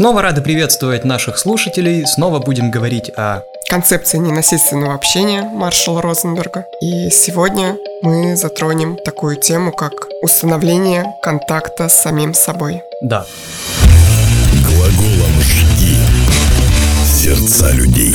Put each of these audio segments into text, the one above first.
Снова рады приветствовать наших слушателей. Снова будем говорить о концепции ненасильственного общения Маршала Розенберга. И сегодня мы затронем такую тему, как установление контакта с самим собой. Да. Глаголом «жги» сердца людей.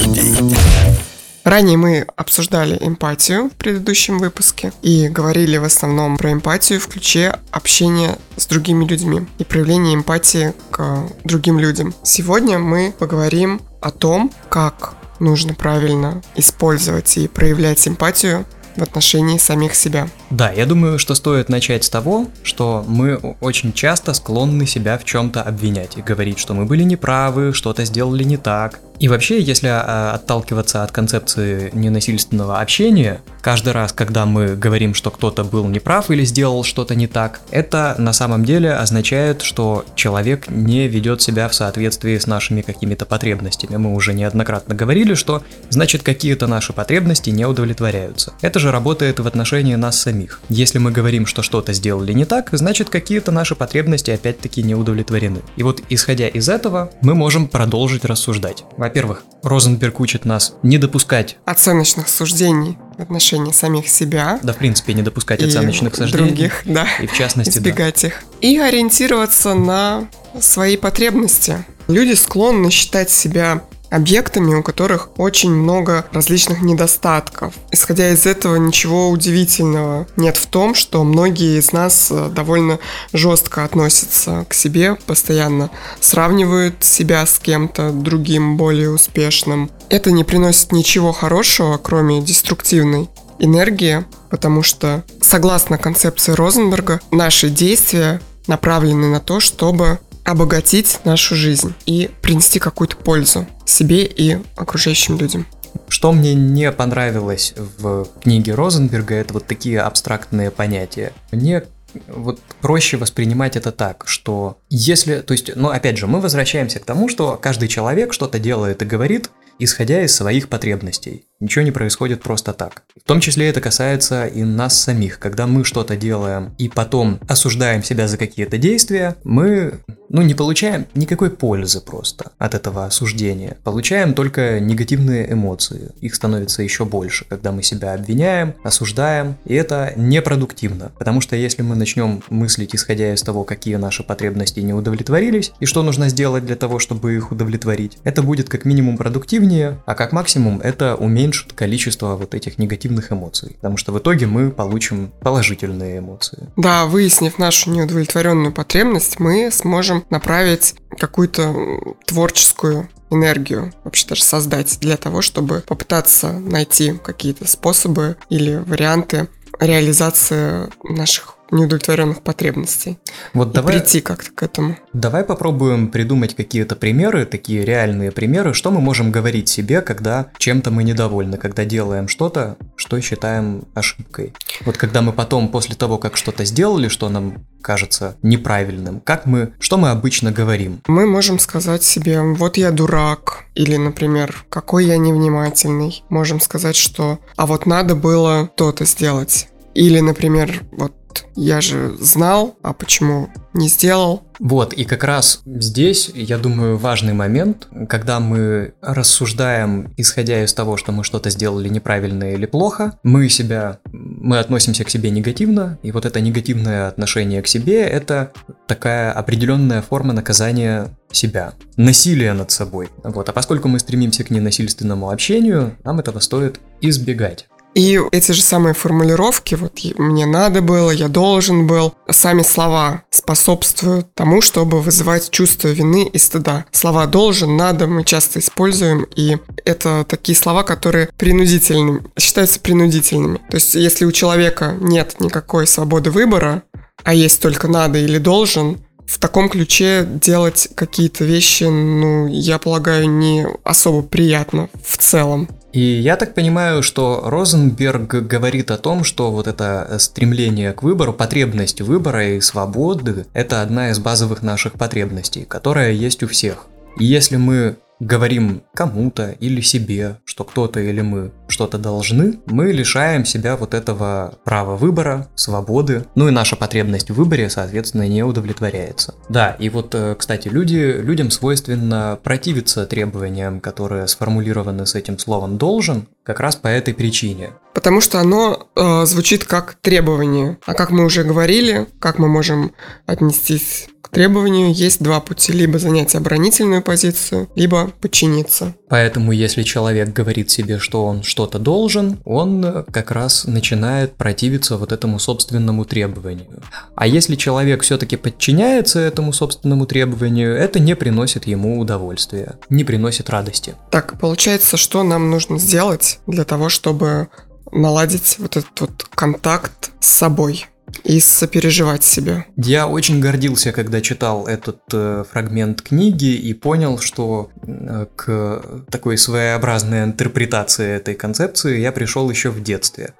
Ранее мы обсуждали эмпатию в предыдущем выпуске и говорили в основном про эмпатию в ключе общения с другими людьми и проявление эмпатии к другим людям. Сегодня мы поговорим о том, как нужно правильно использовать и проявлять эмпатию в отношении самих себя. Да, я думаю, что стоит начать с того, что мы очень часто склонны себя в чем-то обвинять и говорить, что мы были неправы, что-то сделали не так, и вообще, если а, отталкиваться от концепции ненасильственного общения, каждый раз, когда мы говорим, что кто-то был неправ или сделал что-то не так, это на самом деле означает, что человек не ведет себя в соответствии с нашими какими-то потребностями. Мы уже неоднократно говорили, что значит какие-то наши потребности не удовлетворяются. Это же работает в отношении нас самих. Если мы говорим, что что-то сделали не так, значит какие-то наши потребности опять-таки не удовлетворены. И вот исходя из этого, мы можем продолжить рассуждать. Во-первых, Розенберг учит нас не допускать оценочных суждений в отношении самих себя. Да, в принципе, не допускать оценочных суждений. других, да. И в частности, избегать да. их. И ориентироваться на свои потребности. Люди склонны считать себя объектами, у которых очень много различных недостатков. Исходя из этого, ничего удивительного нет в том, что многие из нас э, довольно жестко относятся к себе, постоянно сравнивают себя с кем-то другим, более успешным. Это не приносит ничего хорошего, кроме деструктивной энергии, потому что, согласно концепции Розенберга, наши действия направлены на то, чтобы обогатить нашу жизнь и принести какую-то пользу себе и окружающим людям. Что мне не понравилось в книге Розенберга, это вот такие абстрактные понятия. Мне вот проще воспринимать это так, что если, то есть, ну опять же, мы возвращаемся к тому, что каждый человек что-то делает и говорит, исходя из своих потребностей. Ничего не происходит просто так. В том числе это касается и нас самих. Когда мы что-то делаем и потом осуждаем себя за какие-то действия, мы ну, не получаем никакой пользы просто от этого осуждения. Получаем только негативные эмоции. Их становится еще больше, когда мы себя обвиняем, осуждаем, и это непродуктивно. Потому что если мы начнем мыслить, исходя из того, какие наши потребности не удовлетворились, и что нужно сделать для того, чтобы их удовлетворить, это будет как минимум продуктивнее, а как максимум это уменьшит уменьшит количество вот этих негативных эмоций. Потому что в итоге мы получим положительные эмоции. Да, выяснив нашу неудовлетворенную потребность, мы сможем направить какую-то творческую энергию вообще даже создать для того, чтобы попытаться найти какие-то способы или варианты реализации наших неудовлетворенных потребностей. Вот и давай, прийти как-то к этому. Давай попробуем придумать какие-то примеры, такие реальные примеры, что мы можем говорить себе, когда чем-то мы недовольны, когда делаем что-то, что считаем ошибкой. Вот когда мы потом, после того, как что-то сделали, что нам кажется неправильным, как мы, что мы обычно говорим? Мы можем сказать себе, вот я дурак, или, например, какой я невнимательный. Можем сказать, что, а вот надо было то-то сделать. Или, например, вот я же знал, а почему не сделал? Вот, и как раз здесь, я думаю, важный момент, когда мы рассуждаем, исходя из того, что мы что-то сделали неправильно или плохо, мы себя, мы относимся к себе негативно, и вот это негативное отношение к себе – это такая определенная форма наказания себя, насилие над собой. Вот, а поскольку мы стремимся к ненасильственному общению, нам этого стоит избегать. И эти же самые формулировки, вот мне надо было, я должен был, сами слова способствуют тому, чтобы вызывать чувство вины и стыда. Слова должен, надо мы часто используем, и это такие слова, которые принудительными, считаются принудительными. То есть если у человека нет никакой свободы выбора, а есть только надо или должен, в таком ключе делать какие-то вещи, ну, я полагаю, не особо приятно в целом. И я так понимаю, что Розенберг говорит о том, что вот это стремление к выбору, потребность выбора и свободы – это одна из базовых наших потребностей, которая есть у всех. И если мы говорим кому-то или себе, что кто-то или мы что-то должны, мы лишаем себя вот этого права выбора, свободы, ну и наша потребность в выборе, соответственно, не удовлетворяется. Да, и вот, э, кстати, люди, людям свойственно противиться требованиям, которые сформулированы с этим словом «должен», как раз по этой причине. Потому что оно э, звучит как требование. А как мы уже говорили, как мы можем отнестись к требованию, есть два пути. Либо занять оборонительную позицию, либо подчиниться. Поэтому, если человек говорит себе, что он что-то должен, он как раз начинает противиться вот этому собственному требованию. А если человек все-таки подчиняется этому собственному требованию, это не приносит ему удовольствия, не приносит радости. Так, получается, что нам нужно сделать для того, чтобы наладить вот этот вот контакт с собой? И сопереживать себе. Я очень гордился, когда читал этот э, фрагмент книги и понял, что э, к такой своеобразной интерпретации этой концепции я пришел еще в детстве.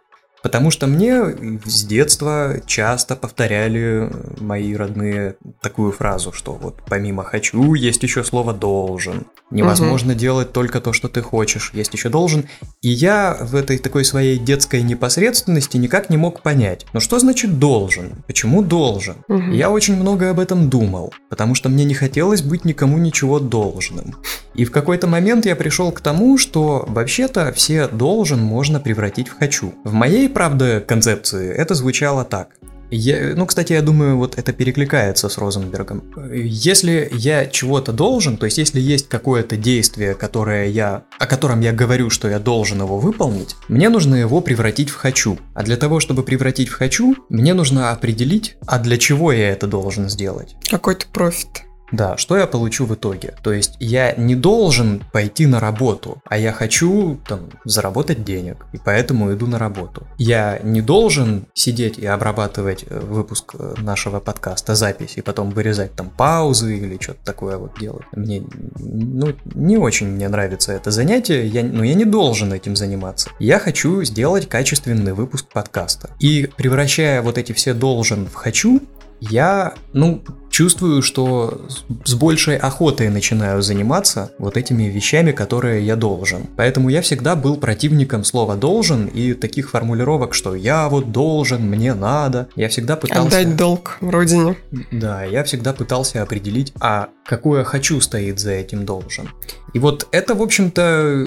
Потому что мне с детства часто повторяли мои родные такую фразу, что вот помимо «хочу» есть еще слово «должен». Невозможно угу. делать только то, что ты хочешь, есть еще «должен». И я в этой такой своей детской непосредственности никак не мог понять, ну что значит «должен»? Почему «должен»? Угу. Я очень много об этом думал, потому что мне не хотелось быть никому ничего должным. И в какой-то момент я пришел к тому, что вообще-то все «должен» можно превратить в «хочу». В моей правда, концепции это звучало так. Я, ну, кстати, я думаю, вот это перекликается с Розенбергом. Если я чего-то должен, то есть если есть какое-то действие, которое я, о котором я говорю, что я должен его выполнить, мне нужно его превратить в хочу. А для того, чтобы превратить в хочу, мне нужно определить, а для чего я это должен сделать. Какой-то профит. Да, что я получу в итоге? То есть я не должен пойти на работу, а я хочу там заработать денег, и поэтому иду на работу. Я не должен сидеть и обрабатывать э, выпуск э, нашего подкаста, запись, и потом вырезать там паузы или что-то такое вот делать. Мне, ну, не очень мне нравится это занятие, я, но я не должен этим заниматься. Я хочу сделать качественный выпуск подкаста. И превращая вот эти все должен в хочу, я, ну, чувствую, что с большей охотой начинаю заниматься вот этими вещами, которые я должен. Поэтому я всегда был противником слова «должен» и таких формулировок, что «я вот должен», «мне надо». Я всегда пытался... Отдать долг родине. Да, я всегда пытался определить, а какое «хочу» стоит за этим «должен». И вот это, в общем-то,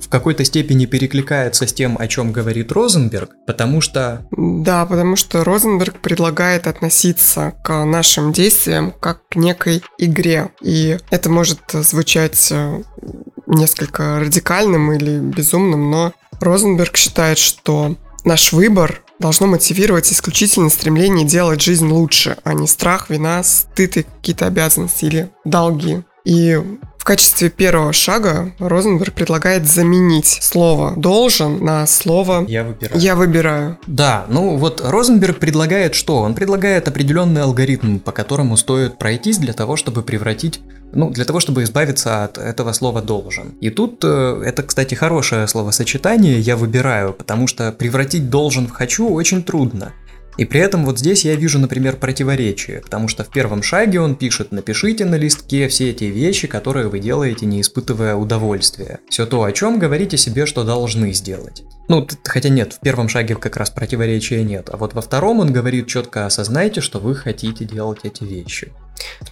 в какой-то степени перекликается с тем, о чем говорит Розенберг, потому что... Да, потому что Розенберг предлагает относиться к нашим действиям как к некой игре. И это может звучать э, несколько радикальным или безумным, но Розенберг считает, что наш выбор должно мотивировать исключительно стремление делать жизнь лучше, а не страх, вина, стыд и какие-то обязанности или долги. И качестве первого шага Розенберг предлагает заменить слово «должен» на слово «я выбираю». Я выбираю. Да, ну вот Розенберг предлагает что? Он предлагает определенный алгоритм, по которому стоит пройтись для того, чтобы превратить ну, для того, чтобы избавиться от этого слова «должен». И тут э, это, кстати, хорошее словосочетание «я выбираю», потому что превратить «должен» в «хочу» очень трудно. И при этом вот здесь я вижу, например, противоречие, потому что в первом шаге он пишет «напишите на листке все эти вещи, которые вы делаете, не испытывая удовольствия». Все то, о чем говорите себе, что должны сделать. Ну, хотя нет, в первом шаге как раз противоречия нет, а вот во втором он говорит четко «осознайте, что вы хотите делать эти вещи».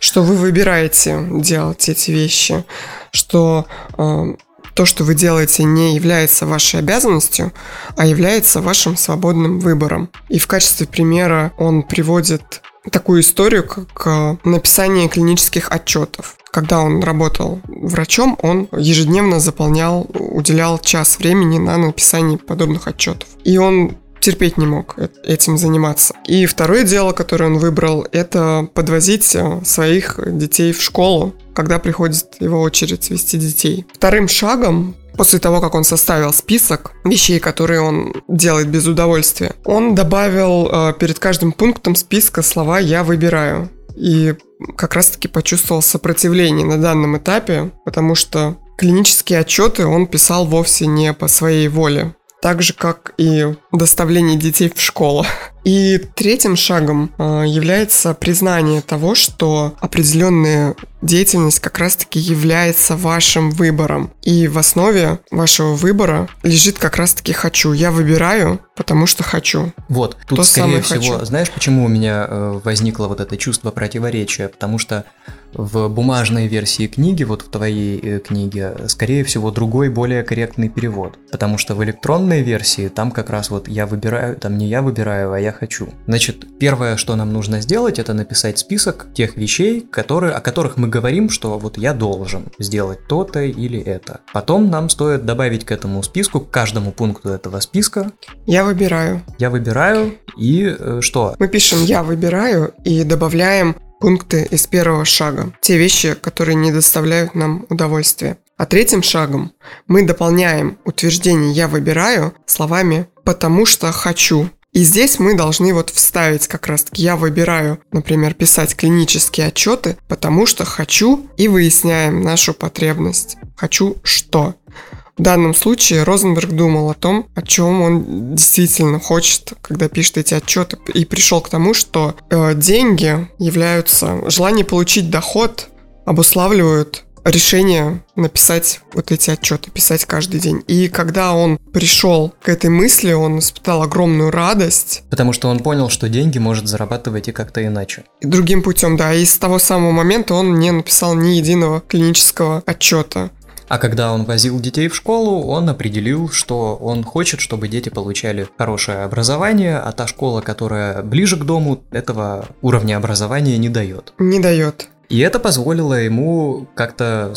Что вы выбираете делать эти вещи, что э, то, что вы делаете, не является вашей обязанностью, а является вашим свободным выбором. И в качестве примера он приводит такую историю, как э, написание клинических отчетов. Когда он работал врачом, он ежедневно заполнял, уделял час времени на написание подобных отчетов. И он терпеть не мог э, этим заниматься. И второе дело, которое он выбрал, это подвозить э, своих детей в школу когда приходит его очередь вести детей. Вторым шагом После того, как он составил список вещей, которые он делает без удовольствия, он добавил э, перед каждым пунктом списка слова «я выбираю». И как раз-таки почувствовал сопротивление на данном этапе, потому что клинические отчеты он писал вовсе не по своей воле. Так же, как и доставление детей в школу. И третьим шагом э, является признание того, что определенная деятельность как раз-таки является вашим выбором. И в основе вашего выбора лежит как раз-таки «хочу». Я выбираю, потому что хочу. Вот, тут, То скорее всего, хочу. знаешь, почему у меня э, возникло вот это чувство противоречия? Потому что в бумажной версии книги, вот в твоей э, книге, скорее всего, другой, более корректный перевод. Потому что в электронной версии там как раз вот я выбираю, там не я выбираю, а я хочу. Значит, первое, что нам нужно сделать, это написать список тех вещей, которые, о которых мы говорим, что вот я должен сделать то-то или это. Потом нам стоит добавить к этому списку, к каждому пункту этого списка. Я выбираю. Я выбираю и э, что? Мы пишем «я выбираю» и добавляем пункты из первого шага, те вещи, которые не доставляют нам удовольствия. А третьим шагом мы дополняем утверждение «я выбираю» словами «потому что хочу». И здесь мы должны вот вставить как раз таки «я выбираю», например, писать клинические отчеты, потому что хочу и выясняем нашу потребность. Хочу что? В данном случае Розенберг думал о том, о чем он действительно хочет, когда пишет эти отчеты, и пришел к тому, что э, деньги являются, желание получить доход обуславливают решение написать вот эти отчеты, писать каждый день. И когда он пришел к этой мысли, он испытал огромную радость. Потому что он понял, что деньги может зарабатывать и как-то иначе. И другим путем, да. И с того самого момента он не написал ни единого клинического отчета. А когда он возил детей в школу, он определил, что он хочет, чтобы дети получали хорошее образование, а та школа, которая ближе к дому, этого уровня образования не дает. Не дает. И это позволило ему как-то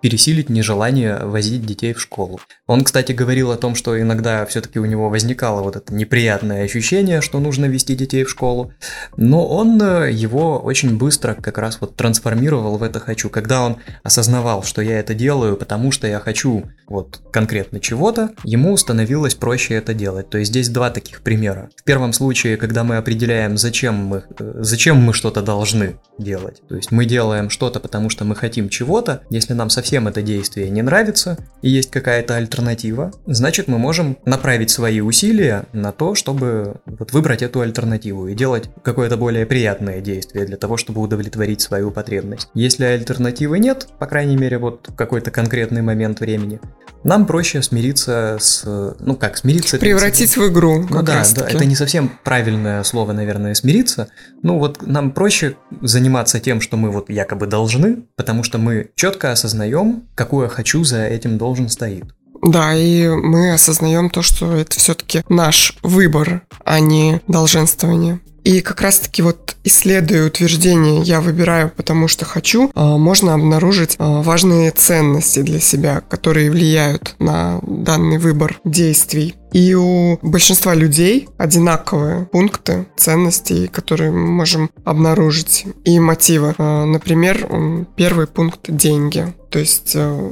пересилить нежелание возить детей в школу. Он, кстати, говорил о том, что иногда все-таки у него возникало вот это неприятное ощущение, что нужно вести детей в школу, но он э, его очень быстро как раз вот трансформировал в это «хочу». Когда он осознавал, что я это делаю, потому что я хочу вот конкретно чего-то, ему становилось проще это делать. То есть здесь два таких примера. В первом случае, когда мы определяем, зачем мы, э, зачем мы что-то должны делать. То есть мы делаем что-то, потому что мы хотим чего-то, если нам совсем совсем это действие не нравится и есть какая-то альтернатива, значит мы можем направить свои усилия на то, чтобы вот выбрать эту альтернативу и делать какое-то более приятное действие для того, чтобы удовлетворить свою потребность. Если альтернативы нет, по крайней мере вот в какой-то конкретный момент времени, нам проще смириться с... Ну как, смириться... Превратить в игру. Ну да, да, это не совсем правильное слово, наверное, смириться. Ну вот нам проще заниматься тем, что мы вот якобы должны, потому что мы четко осознаем, осознаем, какое хочу за этим должен стоит. Да, и мы осознаем то, что это все-таки наш выбор, а не долженствование. И как раз-таки вот исследуя утверждение «я выбираю, потому что хочу», а, можно обнаружить а, важные ценности для себя, которые влияют на данный выбор действий. И у большинства людей одинаковые пункты ценностей, которые мы можем обнаружить, и мотивы. А, например, первый пункт – деньги. То есть э,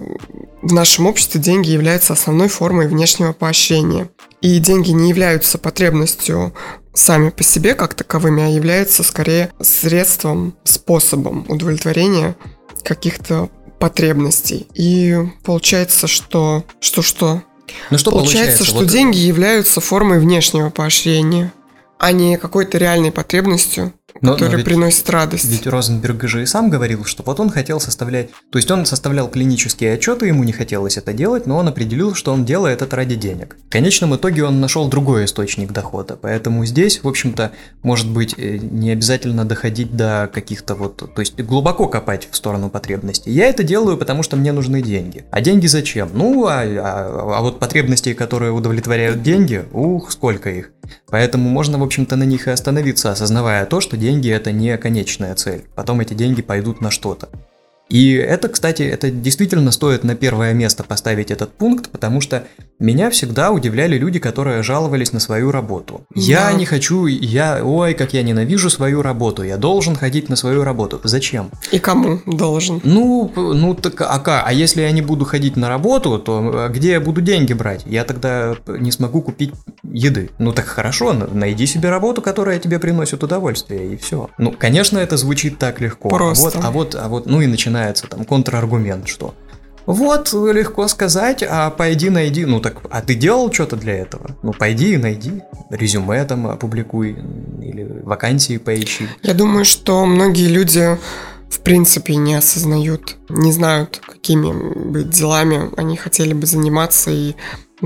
в нашем обществе деньги являются основной формой внешнего поощрения. И деньги не являются потребностью сами по себе как таковыми, а являются скорее средством, способом удовлетворения каких-то потребностей. И получается, что... Что-что? Ну что получается? Получается, что вот... деньги являются формой внешнего поощрения, а не какой-то реальной потребностью но, который но приносит радость. Ведь Розенберг же и сам говорил, что вот он хотел составлять... То есть он составлял клинические отчеты, ему не хотелось это делать, но он определил, что он делает это ради денег. В конечном итоге он нашел другой источник дохода, поэтому здесь, в общем-то, может быть, э, не обязательно доходить до каких-то вот... То есть глубоко копать в сторону потребностей. Я это делаю, потому что мне нужны деньги. А деньги зачем? Ну, а, а, а вот потребностей, которые удовлетворяют деньги, ух, сколько их. Поэтому можно, в общем-то, на них и остановиться, осознавая то, что деньги это не конечная цель. Потом эти деньги пойдут на что-то. И это, кстати, это действительно стоит на первое место поставить этот пункт, потому что меня всегда удивляли люди, которые жаловались на свою работу. Да. Я не хочу, я, ой, как я ненавижу свою работу, я должен ходить на свою работу. Зачем? И кому должен? Ну, ну так, а как? А если я не буду ходить на работу, то где я буду деньги брать? Я тогда не смогу купить еды. Ну так хорошо, найди себе работу, которая тебе приносит удовольствие, и все. Ну, конечно, это звучит так легко. Просто. А вот, а вот, а вот, ну и начинается там контраргумент, что Вот, легко сказать, а пойди найди. Ну так, а ты делал что-то для этого? Ну пойди и найди. Резюме там опубликуй или вакансии поищи. Я думаю, что многие люди в принципе не осознают, не знают, какими бы делами они хотели бы заниматься и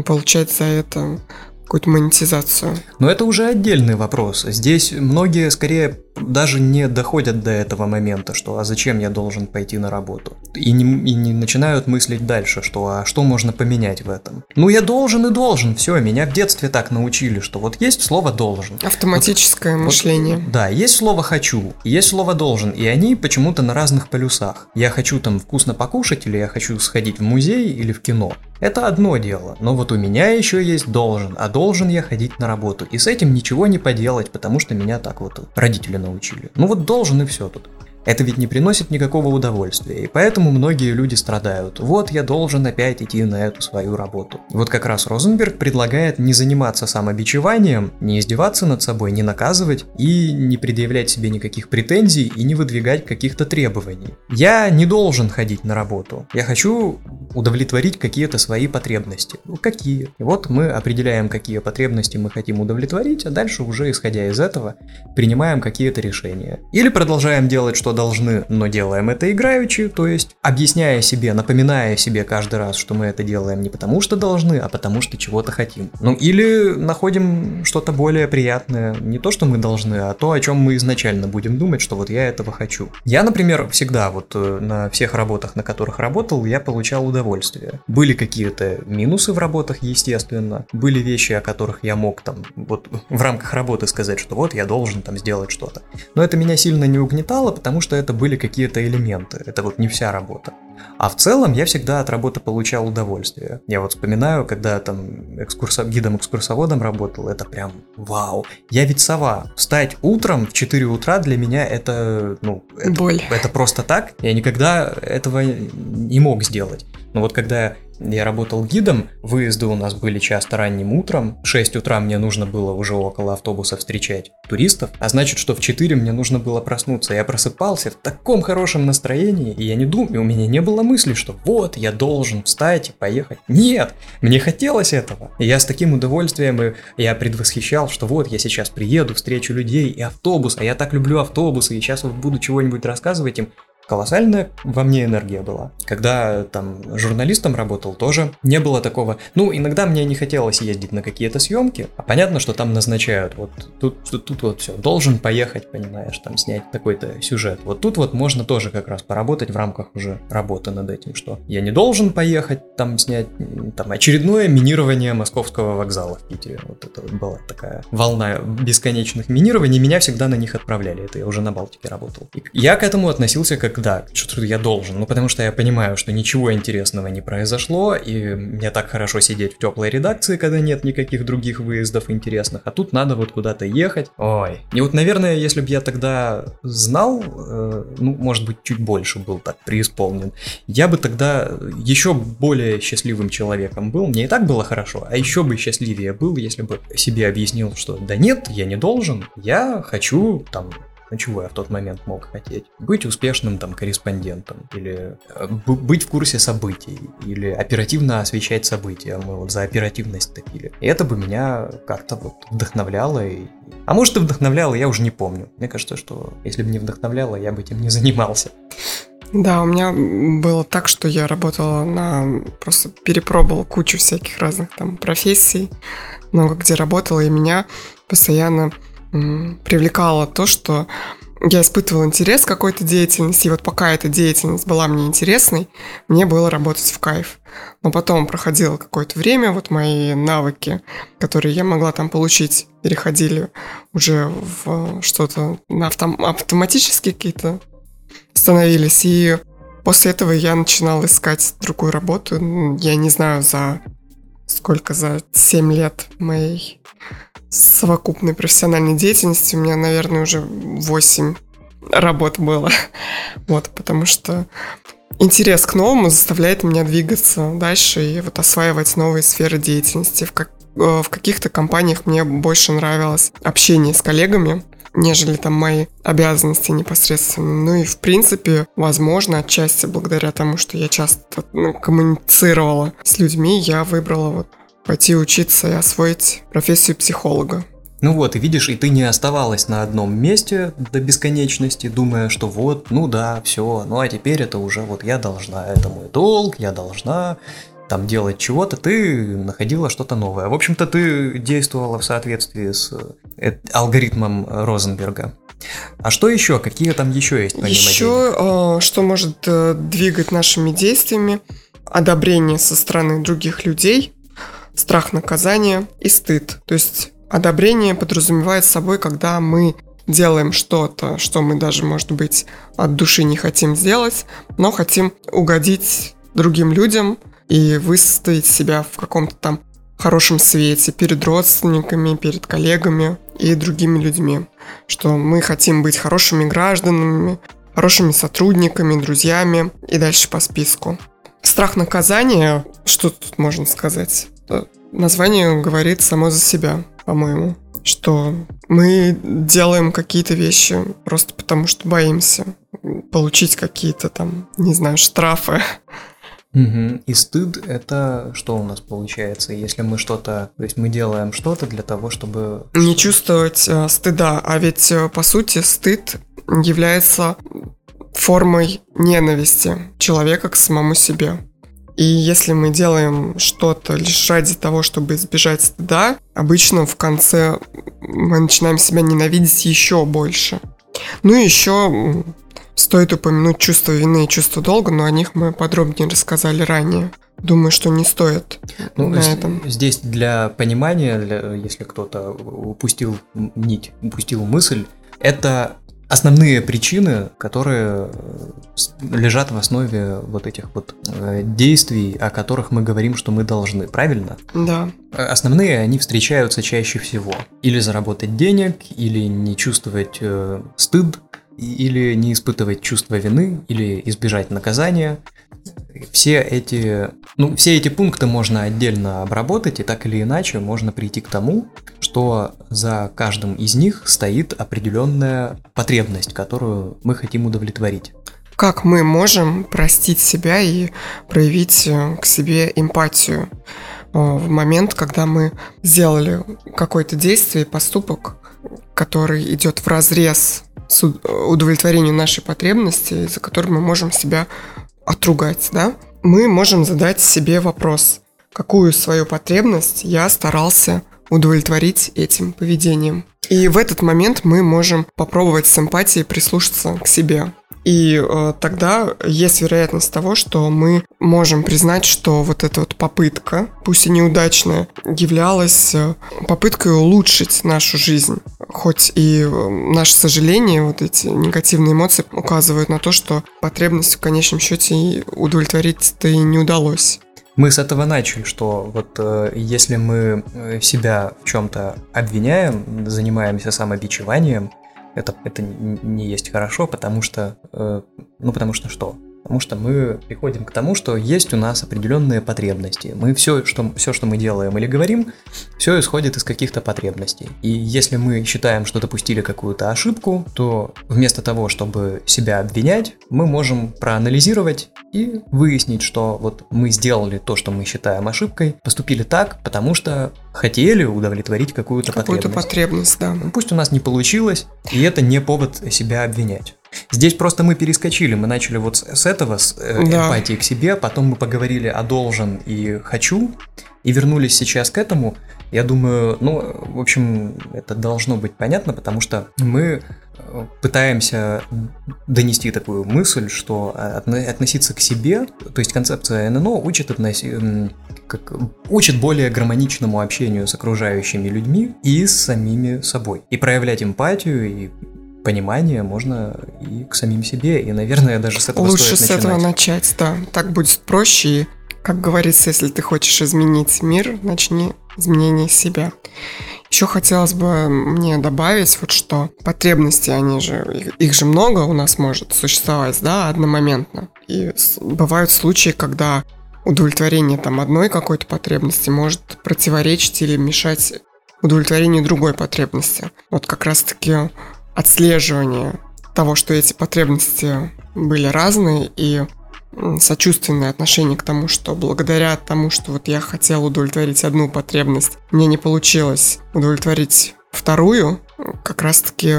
получать за это какую-то монетизацию. Но это уже отдельный вопрос. Здесь многие скорее даже не доходят до этого момента, что а зачем я должен пойти на работу? И не, и не начинают мыслить дальше, что а что можно поменять в этом? Ну я должен и должен, все, меня в детстве так научили, что вот есть слово должен. Автоматическое вот, мышление. Вот, да, есть слово хочу, есть слово должен, и они почему-то на разных полюсах. Я хочу там вкусно покушать, или я хочу сходить в музей или в кино. Это одно дело, но вот у меня еще есть должен, а должен я ходить на работу. И с этим ничего не поделать, потому что меня так вот родители научили. Ну вот должен и все тут. Это ведь не приносит никакого удовольствия, и поэтому многие люди страдают. Вот я должен опять идти на эту свою работу. Вот как раз Розенберг предлагает не заниматься самобичеванием, не издеваться над собой, не наказывать и не предъявлять себе никаких претензий и не выдвигать каких-то требований. Я не должен ходить на работу. Я хочу удовлетворить какие-то свои потребности. Ну, какие? И вот мы определяем, какие потребности мы хотим удовлетворить, а дальше уже исходя из этого принимаем какие-то решения. Или продолжаем делать что что должны, но делаем это играючи, то есть объясняя себе, напоминая себе каждый раз, что мы это делаем не потому что должны, а потому что чего-то хотим. Ну или находим что-то более приятное, не то что мы должны, а то, о чем мы изначально будем думать, что вот я этого хочу. Я, например, всегда вот э, на всех работах, на которых работал, я получал удовольствие. Были какие-то минусы в работах, естественно, были вещи, о которых я мог там вот в рамках работы сказать, что вот я должен там сделать что-то. Но это меня сильно не угнетало, потому что это были какие-то элементы, это вот не вся работа. А в целом я всегда от работы получал удовольствие. Я вот вспоминаю, когда там экскурсо... гидом-экскурсоводом работал, это прям вау. Я ведь сова. Встать утром в 4 утра для меня это, ну, это, Боль. это просто так. Я никогда этого не мог сделать. Но вот когда я работал гидом, выезды у нас были часто ранним утром, в 6 утра мне нужно было уже около автобуса встречать туристов, а значит, что в 4 мне нужно было проснуться. Я просыпался в таком хорошем настроении, и я не думаю, у меня не было мысли, что вот, я должен встать и поехать. Нет, мне хотелось этого. И я с таким удовольствием, и я предвосхищал, что вот, я сейчас приеду, встречу людей и автобус, а я так люблю автобусы, и сейчас вот буду чего-нибудь рассказывать им, колоссальная во мне энергия была. Когда там журналистом работал, тоже не было такого. Ну, иногда мне не хотелось ездить на какие-то съемки, а понятно, что там назначают. Вот тут, тут, тут вот все, должен поехать, понимаешь, там снять такой-то сюжет. Вот тут вот можно тоже как раз поработать в рамках уже работы над этим, что я не должен поехать там снять там очередное минирование московского вокзала в Питере. Вот это вот была такая волна бесконечных минирований, меня всегда на них отправляли. Это я уже на Балтике работал. И я к этому относился как да, что-то я должен. Ну, потому что я понимаю, что ничего интересного не произошло, и мне так хорошо сидеть в теплой редакции, когда нет никаких других выездов интересных, а тут надо вот куда-то ехать. Ой. И вот, наверное, если бы я тогда знал, э, ну, может быть, чуть больше был так преисполнен, я бы тогда еще более счастливым человеком был. Мне и так было хорошо, а еще бы счастливее был, если бы себе объяснил, что да нет, я не должен, я хочу там ну чего я в тот момент мог хотеть? Быть успешным там корреспондентом, или э, быть в курсе событий, или оперативно освещать события. Мы вот за оперативность топили. И это бы меня как-то вот вдохновляло. И... А может и вдохновляло, я уже не помню. Мне кажется, что если бы не вдохновляло, я бы этим не занимался. Да, у меня было так, что я работала на... Просто перепробовала кучу всяких разных там профессий, много где работала, и меня постоянно привлекало то, что я испытывала интерес к какой-то деятельности, и вот пока эта деятельность была мне интересной, мне было работать в кайф. Но потом проходило какое-то время, вот мои навыки, которые я могла там получить, переходили уже в что-то на автом- автоматически какие-то становились. И после этого я начинала искать другую работу. Я не знаю, за сколько, за 7 лет моей совокупной профессиональной деятельности у меня, наверное, уже 8 работ было. Вот, потому что интерес к новому заставляет меня двигаться дальше и вот осваивать новые сферы деятельности. В, как, э, в каких-то компаниях мне больше нравилось общение с коллегами, нежели там мои обязанности непосредственно. Ну и в принципе, возможно, отчасти благодаря тому, что я часто ну, коммуницировала с людьми, я выбрала вот пойти учиться и освоить профессию психолога. Ну вот, и видишь, и ты не оставалась на одном месте до бесконечности, думая, что вот, ну да, все, ну а теперь это уже вот я должна, это мой долг, я должна там делать чего-то, ты находила что-то новое. В общем-то, ты действовала в соответствии с э, алгоритмом Розенберга. А что еще? Какие там еще есть? Еще, э, что может э, двигать нашими действиями? Одобрение со стороны других людей, страх наказания и стыд. То есть одобрение подразумевает собой, когда мы делаем что-то, что мы даже, может быть, от души не хотим сделать, но хотим угодить другим людям и выставить себя в каком-то там хорошем свете перед родственниками, перед коллегами и другими людьми. Что мы хотим быть хорошими гражданами, хорошими сотрудниками, друзьями и дальше по списку. Страх наказания, что тут можно сказать? Название говорит само за себя, по-моему. Что мы делаем какие-то вещи просто потому, что боимся получить какие-то там, не знаю, штрафы. Угу. И стыд это что у нас получается, если мы что-то, то есть мы делаем что-то для того, чтобы не чувствовать э, стыда, а ведь э, по сути стыд является формой ненависти человека к самому себе. И если мы делаем что-то лишь ради того, чтобы избежать стыда, обычно в конце мы начинаем себя ненавидеть еще больше. Ну и еще стоит упомянуть чувство вины и чувство долга, но о них мы подробнее рассказали ранее. Думаю, что не стоит ну, на этом. Здесь для понимания, для, если кто-то упустил нить, упустил мысль, это основные причины, которые э, лежат в основе вот этих вот э, действий, о которых мы говорим, что мы должны, правильно? Да. Э, основные, они встречаются чаще всего. Или заработать денег, или не чувствовать стыд, или не испытывать чувство вины, или избежать наказания. Все эти, ну, все эти пункты можно отдельно обработать, и так или иначе можно прийти к тому, что за каждым из них стоит определенная потребность, которую мы хотим удовлетворить. Как мы можем простить себя и проявить э, к себе эмпатию в момент, когда мы сделали какое-то действие, поступок, который идет в разрез с удовлетворением нашей потребности, за который мы можем себя отругать, да? Мы можем задать себе вопрос, какую свою потребность я старался удовлетворить этим поведением. И в этот момент мы можем попробовать с эмпатией прислушаться к себе. И э, тогда есть вероятность того, что мы можем признать, что вот эта вот попытка, пусть и неудачная, являлась э, попыткой улучшить нашу жизнь. Хоть и э, наше сожаление, вот эти негативные эмоции указывают на то, что потребность в конечном счете удовлетворить-то и не удалось. Мы с этого начали, что вот э, если мы э, себя в чем-то обвиняем, занимаемся самобичеванием, это, это не есть хорошо, потому что, э, ну потому что что? Потому что мы приходим к тому, что есть у нас определенные потребности. Мы все, что, все, что мы делаем или говорим, все исходит из каких-то потребностей. И если мы считаем, что допустили какую-то ошибку, то вместо того, чтобы себя обвинять, мы можем проанализировать и выяснить, что вот мы сделали то, что мы считаем ошибкой, поступили так, потому что хотели удовлетворить какую-то, какую-то потребность. да. Ну, пусть у нас не получилось, и это не повод себя обвинять. Здесь просто мы перескочили, мы начали вот с этого, с э, да. эмпатии к себе, потом мы поговорили о должен и хочу, и вернулись сейчас к этому. Я думаю, ну, в общем, это должно быть понятно, потому что мы э, пытаемся донести такую мысль, что относиться к себе, то есть концепция ННО учит, относи, как, учит более гармоничному общению с окружающими людьми и с самими собой. И проявлять эмпатию, и понимание можно и к самим себе, и, наверное, даже с этого Лучше стоит с этого начать, да. Так будет проще, и, как говорится, если ты хочешь изменить мир, начни изменение себя. Еще хотелось бы мне добавить, вот что потребности, они же, их, их же много у нас может существовать, да, одномоментно. И бывают случаи, когда удовлетворение там одной какой-то потребности может противоречить или мешать удовлетворению другой потребности. Вот как раз-таки отслеживание того, что эти потребности были разные и сочувственное отношение к тому, что благодаря тому, что вот я хотел удовлетворить одну потребность, мне не получилось удовлетворить вторую, как раз-таки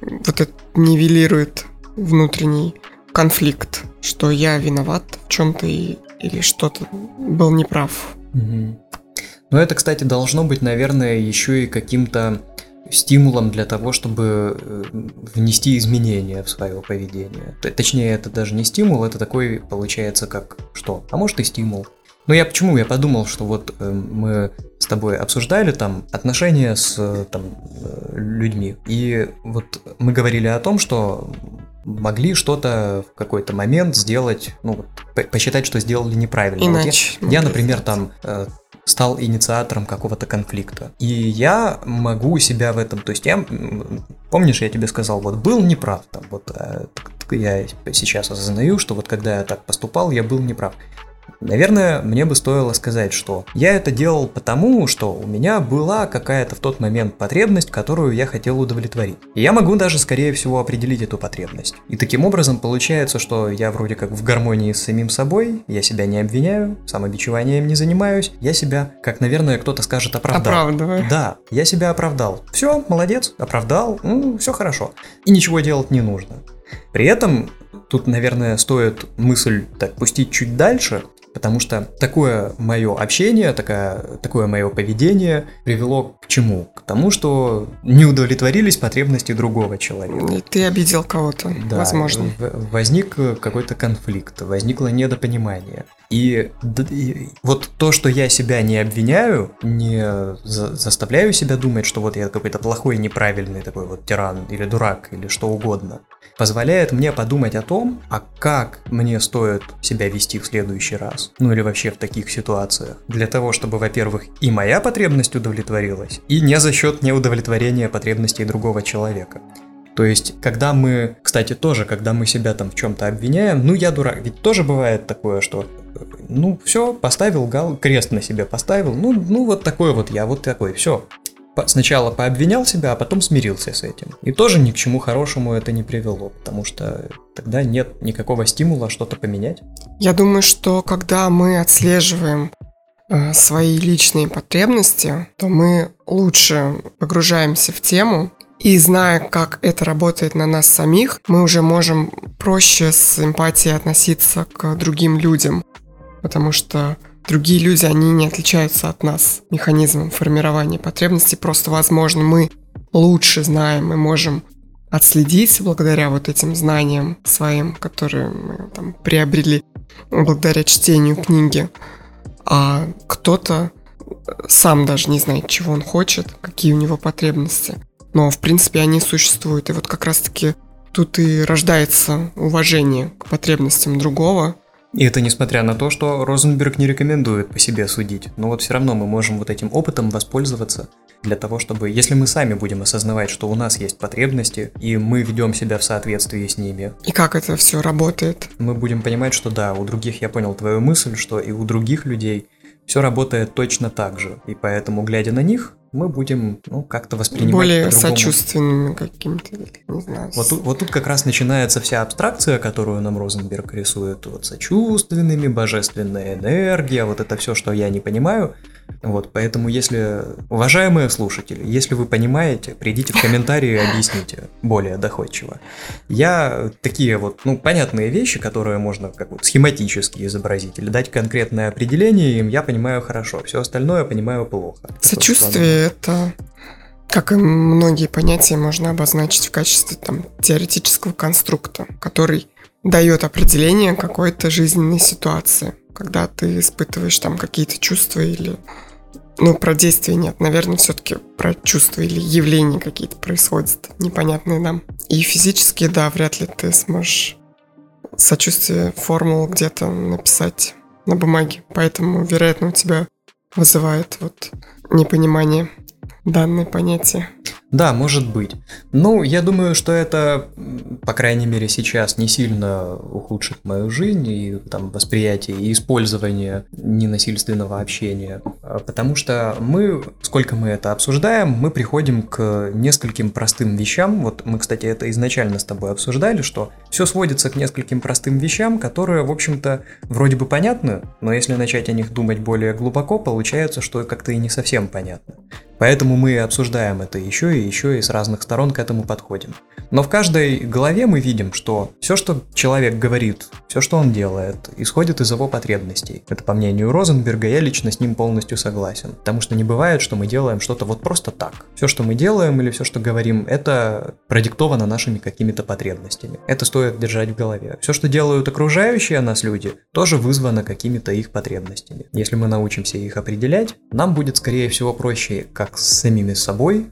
вот это нивелирует внутренний конфликт, что я виноват в чем-то или что-то был неправ. Угу. Ну это, кстати, должно быть, наверное, еще и каким-то стимулом для того, чтобы э, внести изменения в свое поведение. Точнее, это даже не стимул, это такой получается как что? А может и стимул. Но я почему? Я подумал, что вот э, мы с тобой обсуждали там отношения с э, там, людьми. И вот мы говорили о том, что могли что-то в какой-то момент сделать, ну, посчитать, что сделали неправильно. Иначе. Вот я, я, например, там стал инициатором какого-то конфликта. И я могу себя в этом, то есть я, помнишь, я тебе сказал, вот был неправ, там, вот э, я сейчас осознаю, что вот когда я так поступал, я был неправ. Наверное, мне бы стоило сказать, что я это делал потому, что у меня была какая-то в тот момент потребность, которую я хотел удовлетворить. И я могу даже, скорее всего, определить эту потребность. И таким образом получается, что я вроде как в гармонии с самим собой, я себя не обвиняю, самобичеванием не занимаюсь, я себя, как, наверное, кто-то скажет, оправдал. Оправдываю. Да, я себя оправдал. Все, молодец, оправдал, ну, все хорошо. И ничего делать не нужно. При этом Тут, наверное, стоит мысль так пустить чуть дальше Потому что такое мое общение, такое, такое мое поведение привело к чему? К тому, что не удовлетворились потребности другого человека. И ты обидел кого-то, да, возможно. Возник какой-то конфликт, возникло недопонимание. И, и вот то, что я себя не обвиняю, не за, заставляю себя думать, что вот я какой-то плохой, неправильный такой вот тиран или дурак или что угодно, позволяет мне подумать о том, а как мне стоит себя вести в следующий раз, ну или вообще в таких ситуациях, для того, чтобы, во-первых, и моя потребность удовлетворилась, и не за счет неудовлетворения потребностей другого человека. То есть, когда мы, кстати, тоже, когда мы себя там в чем-то обвиняем, ну я дурак, ведь тоже бывает такое, что ну все, поставил гал, крест на себя поставил, ну, ну вот такой вот я, вот такой, все. Сначала пообвинял себя, а потом смирился с этим. И тоже ни к чему хорошему это не привело, потому что тогда нет никакого стимула что-то поменять. Я думаю, что когда мы отслеживаем э, свои личные потребности, то мы лучше погружаемся в тему, и зная, как это работает на нас самих, мы уже можем проще с эмпатией относиться к другим людям потому что другие люди, они не отличаются от нас механизмом формирования потребностей. Просто, возможно, мы лучше знаем, мы можем отследить благодаря вот этим знаниям своим, которые мы там приобрели благодаря чтению книги. А кто-то сам даже не знает, чего он хочет, какие у него потребности. Но, в принципе, они существуют. И вот как раз-таки тут и рождается уважение к потребностям другого, и это несмотря на то, что Розенберг не рекомендует по себе судить. Но вот все равно мы можем вот этим опытом воспользоваться для того, чтобы, если мы сами будем осознавать, что у нас есть потребности, и мы ведем себя в соответствии с ними. И как это все работает? Мы будем понимать, что да, у других, я понял твою мысль, что и у других людей все работает точно так же. И поэтому, глядя на них, мы будем ну, как-то воспринимать Более сочувственными какими-то, не знаю. Вот тут, вот тут как раз начинается вся абстракция, которую нам Розенберг рисует. Вот сочувственными, божественная энергия, вот это все, что я не понимаю. Вот, поэтому если, уважаемые слушатели, если вы понимаете, придите в комментарии и объясните более доходчиво. Я такие вот, ну, понятные вещи, которые можно как вот схематически изобразить или дать конкретное определение им, я понимаю хорошо, все остальное понимаю плохо. Сочувствие это как и многие понятия можно обозначить в качестве там, теоретического конструкта, который дает определение какой-то жизненной ситуации когда ты испытываешь там какие-то чувства или... Ну, про действия нет. Наверное, все-таки про чувства или явления какие-то происходят непонятные нам. И физически, да, вряд ли ты сможешь сочувствие формулу где-то написать на бумаге. Поэтому, вероятно, у тебя вызывает вот непонимание данное понятие. Да, может быть. Ну, я думаю, что это, по крайней мере, сейчас не сильно ухудшит мою жизнь и там восприятие и использование ненасильственного общения. Э, потому что мы, сколько мы это обсуждаем, мы приходим к нескольким простым вещам. Вот мы, кстати, это изначально с тобой обсуждали, что все сводится к нескольким простым вещам, которые, в общем-то, вроде бы понятны, но если начать о них думать более глубоко, получается, что как-то и не совсем понятно. Поэтому мы обсуждаем это еще и еще и с разных сторон к этому подходим. Но в каждой главе мы видим, что все, что человек говорит, все, что он делает, исходит из его потребностей. Это по мнению Розенберга, я лично с ним полностью согласен. Потому что не бывает, что мы делаем что-то вот просто так. Все, что мы делаем или все, что говорим, это продиктовано нашими какими-то потребностями. Это стоит держать в голове. Все, что делают окружающие нас люди, тоже вызвано какими-то их потребностями. Если мы научимся их определять, нам будет, скорее всего, проще как как с самими собой,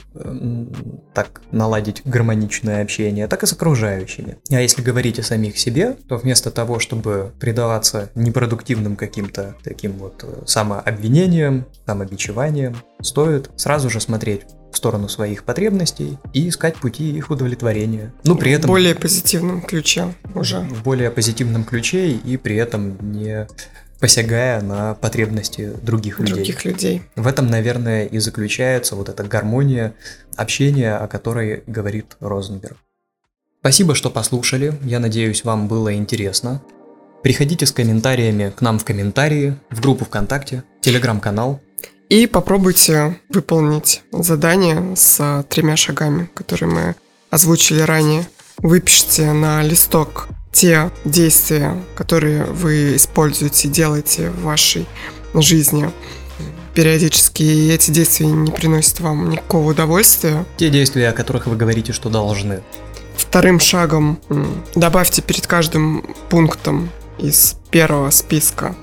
так наладить гармоничное общение, так и с окружающими. А если говорить о самих себе, то вместо того, чтобы предаваться непродуктивным каким-то таким вот э, самообвинениям, самобичеваниям, стоит сразу же смотреть в сторону своих потребностей и искать пути их удовлетворения. Ну, при этом... В более позитивном ключе уже. В более позитивном ключе и при этом не посягая на потребности других людей. Других людей. В этом, наверное, и заключается вот эта гармония общения, о которой говорит Розенберг. Спасибо, что послушали. Я надеюсь, вам было интересно. Приходите с комментариями к нам в комментарии, в группу ВКонтакте, телеграм-канал. И попробуйте выполнить задание с тремя шагами, которые мы озвучили ранее. Выпишите на листок те действия, которые вы используете, делаете в вашей жизни периодически, и эти действия не приносят вам никакого удовольствия. Те действия, о которых вы говорите, что должны. Вторым шагом добавьте перед каждым пунктом из первого списка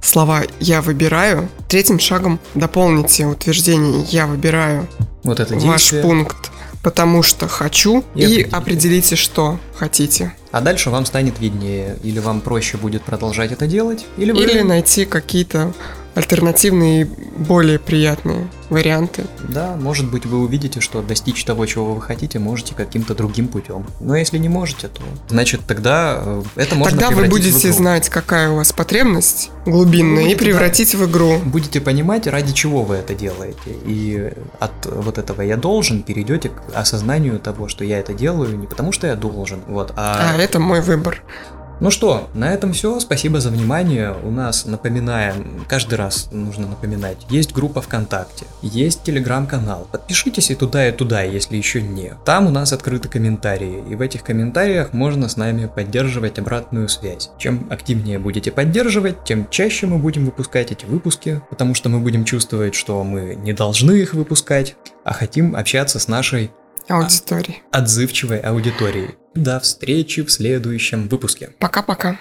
слова «я выбираю». Третьим шагом дополните утверждение «я выбираю» вот это ваш пункт потому что хочу, и, и определите. определите, что хотите. А дальше вам станет виднее, или вам проще будет продолжать это делать, или вы... Или найти какие-то альтернативные, более приятные варианты. Да, может быть, вы увидите, что достичь того, чего вы хотите, можете каким-то другим путем. Но если не можете, то значит тогда э, это можно Тогда вы будете знать, какая у вас потребность глубинная, будете, и превратить да, в игру. Будете понимать, ради чего вы это делаете. И от вот этого я должен перейдете к осознанию того, что я это делаю не потому, что я должен, вот, а... А это мой выбор. Ну что, на этом все. Спасибо за внимание. У нас, напоминаем, каждый раз нужно напоминать, есть группа ВКонтакте, есть телеграм-канал. Подпишитесь и туда, и туда, если еще не. Там у нас открыты комментарии, и в этих комментариях можно с нами поддерживать обратную связь. Чем активнее будете поддерживать, тем чаще мы будем выпускать эти выпуски, потому что мы будем чувствовать, что мы не должны их выпускать, а хотим общаться с нашей аудиторией. Отзывчивой аудиторией. До встречи в следующем выпуске. Пока-пока.